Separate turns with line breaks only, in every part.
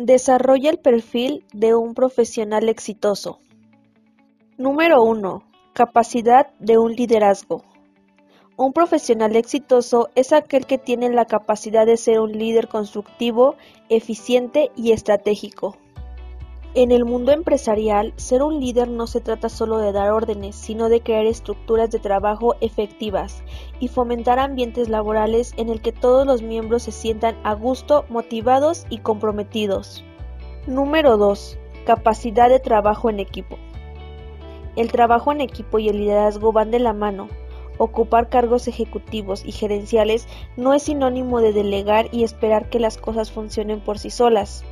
Desarrolla el perfil de un profesional exitoso. Número 1. Capacidad de un liderazgo. Un profesional exitoso es aquel que tiene la capacidad de ser un líder constructivo, eficiente y estratégico. En el mundo empresarial, ser un líder no se trata solo de dar órdenes, sino de crear estructuras de trabajo efectivas y fomentar ambientes laborales en el que todos los miembros se sientan a gusto, motivados y comprometidos. Número 2. Capacidad de trabajo en equipo. El trabajo en equipo y el liderazgo van de la mano. Ocupar cargos ejecutivos y gerenciales no es sinónimo de delegar y esperar que las cosas funcionen por sí solas.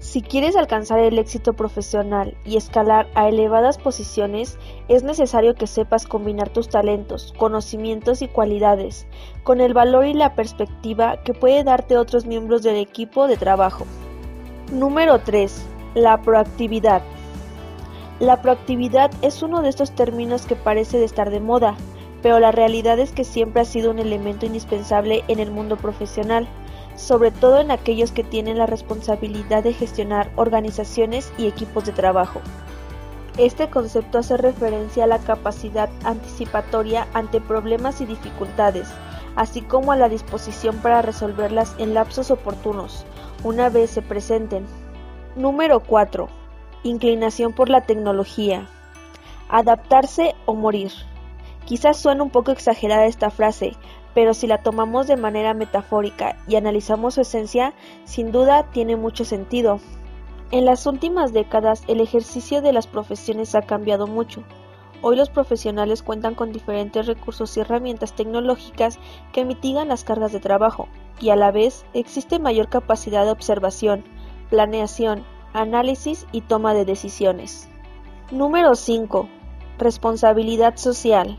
Si quieres alcanzar el éxito profesional y escalar a elevadas posiciones, es necesario que sepas combinar tus talentos, conocimientos y cualidades con el valor y la perspectiva que puede darte otros miembros del equipo de trabajo. Número 3. La proactividad. La proactividad es uno de estos términos que parece de estar de moda, pero la realidad es que siempre ha sido un elemento indispensable en el mundo profesional, sobre todo en aquellos que tienen la responsabilidad de gestionar organizaciones y equipos de trabajo. Este concepto hace referencia a la capacidad anticipatoria ante problemas y dificultades, así como a la disposición para resolverlas en lapsos oportunos, una vez se presenten. Número 4. Inclinación por la tecnología. Adaptarse o morir. Quizás suene un poco exagerada esta frase, pero si la tomamos de manera metafórica y analizamos su esencia, sin duda tiene mucho sentido. En las últimas décadas el ejercicio de las profesiones ha cambiado mucho. Hoy los profesionales cuentan con diferentes recursos y herramientas tecnológicas que mitigan las cargas de trabajo, y a la vez existe mayor capacidad de observación, planeación, análisis y toma de decisiones. Número 5. Responsabilidad social.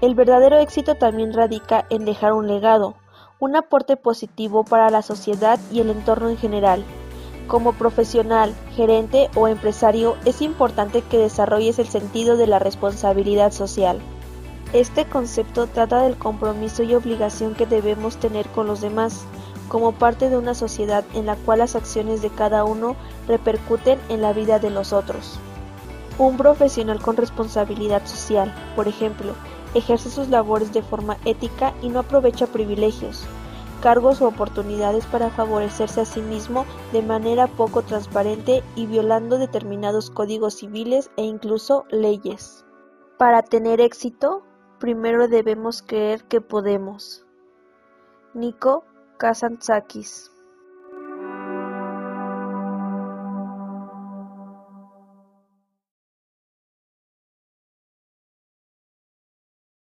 El verdadero éxito también radica en dejar un legado, un aporte positivo para la sociedad y el entorno en general. Como profesional, gerente o empresario es importante que desarrolles el sentido de la responsabilidad social. Este concepto trata del compromiso y obligación que debemos tener con los demás, como parte de una sociedad en la cual las acciones de cada uno repercuten en la vida de los otros. Un profesional con responsabilidad social, por ejemplo, ejerce sus labores de forma ética y no aprovecha privilegios, cargos u oportunidades para favorecerse a sí mismo de manera poco transparente y violando determinados códigos civiles e incluso leyes. Para tener éxito, primero debemos creer que podemos. Nico Kazantzakis